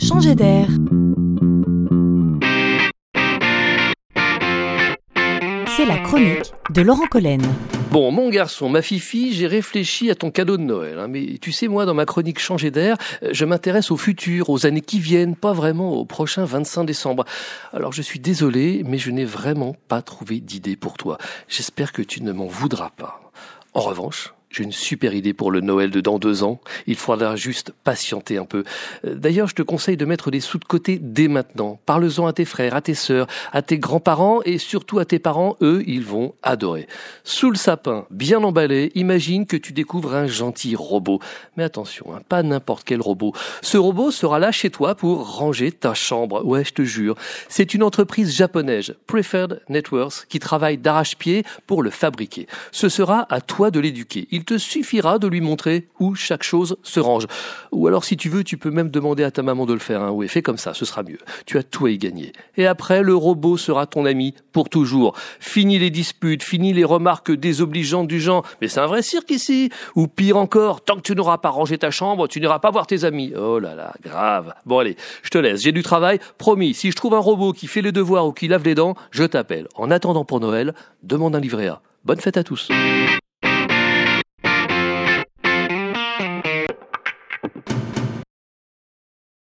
Changer d'air. C'est la chronique de Laurent Collen. Bon, mon garçon, ma fifi, j'ai réfléchi à ton cadeau de Noël. hein, mais tu sais, moi, dans ma chronique Changer d'air, euh, je m'intéresse au futur, aux années qui viennent, pas vraiment au prochain 25 décembre. Alors, je suis désolé, mais je n'ai vraiment pas trouvé d'idée pour toi. J'espère que tu ne m'en voudras pas. En revanche, j'ai une super idée pour le Noël de dans deux ans. Il faudra juste patienter un peu. Euh, D'ailleurs, je te conseille de mettre des sous de côté dès maintenant. Parle-en à tes frères, à tes sœurs, à tes grands-parents et surtout à tes parents. Eux, ils vont adorer. Sous le sapin, bien emballé, imagine que tu découvres un gentil robot. Mais attention, hein, pas n'importe quel robot. Ce robot sera là chez toi pour ranger ta chambre. Ouais, je te jure. C'est une entreprise japonaise, Preferred Networks, qui travaille d'arrache-pied pour le fabriquer. Ce sera à toi de l'éduquer. Il te suffira de lui montrer où chaque chose se range. Ou alors, si tu veux, tu peux même demander à ta maman de le faire. Hein. Oui, fais comme ça, ce sera mieux. Tu as tout à y gagner. Et après, le robot sera ton ami pour toujours. Fini les disputes, fini les remarques désobligeantes du genre « Mais c'est un vrai cirque ici !» Ou pire encore, tant que tu n'auras pas rangé ta chambre, tu n'iras pas voir tes amis. Oh là là, grave. Bon allez, je te laisse, j'ai du travail. Promis, si je trouve un robot qui fait les devoirs ou qui lave les dents, je t'appelle. En attendant pour Noël, demande un livret A. Bonne fête à tous.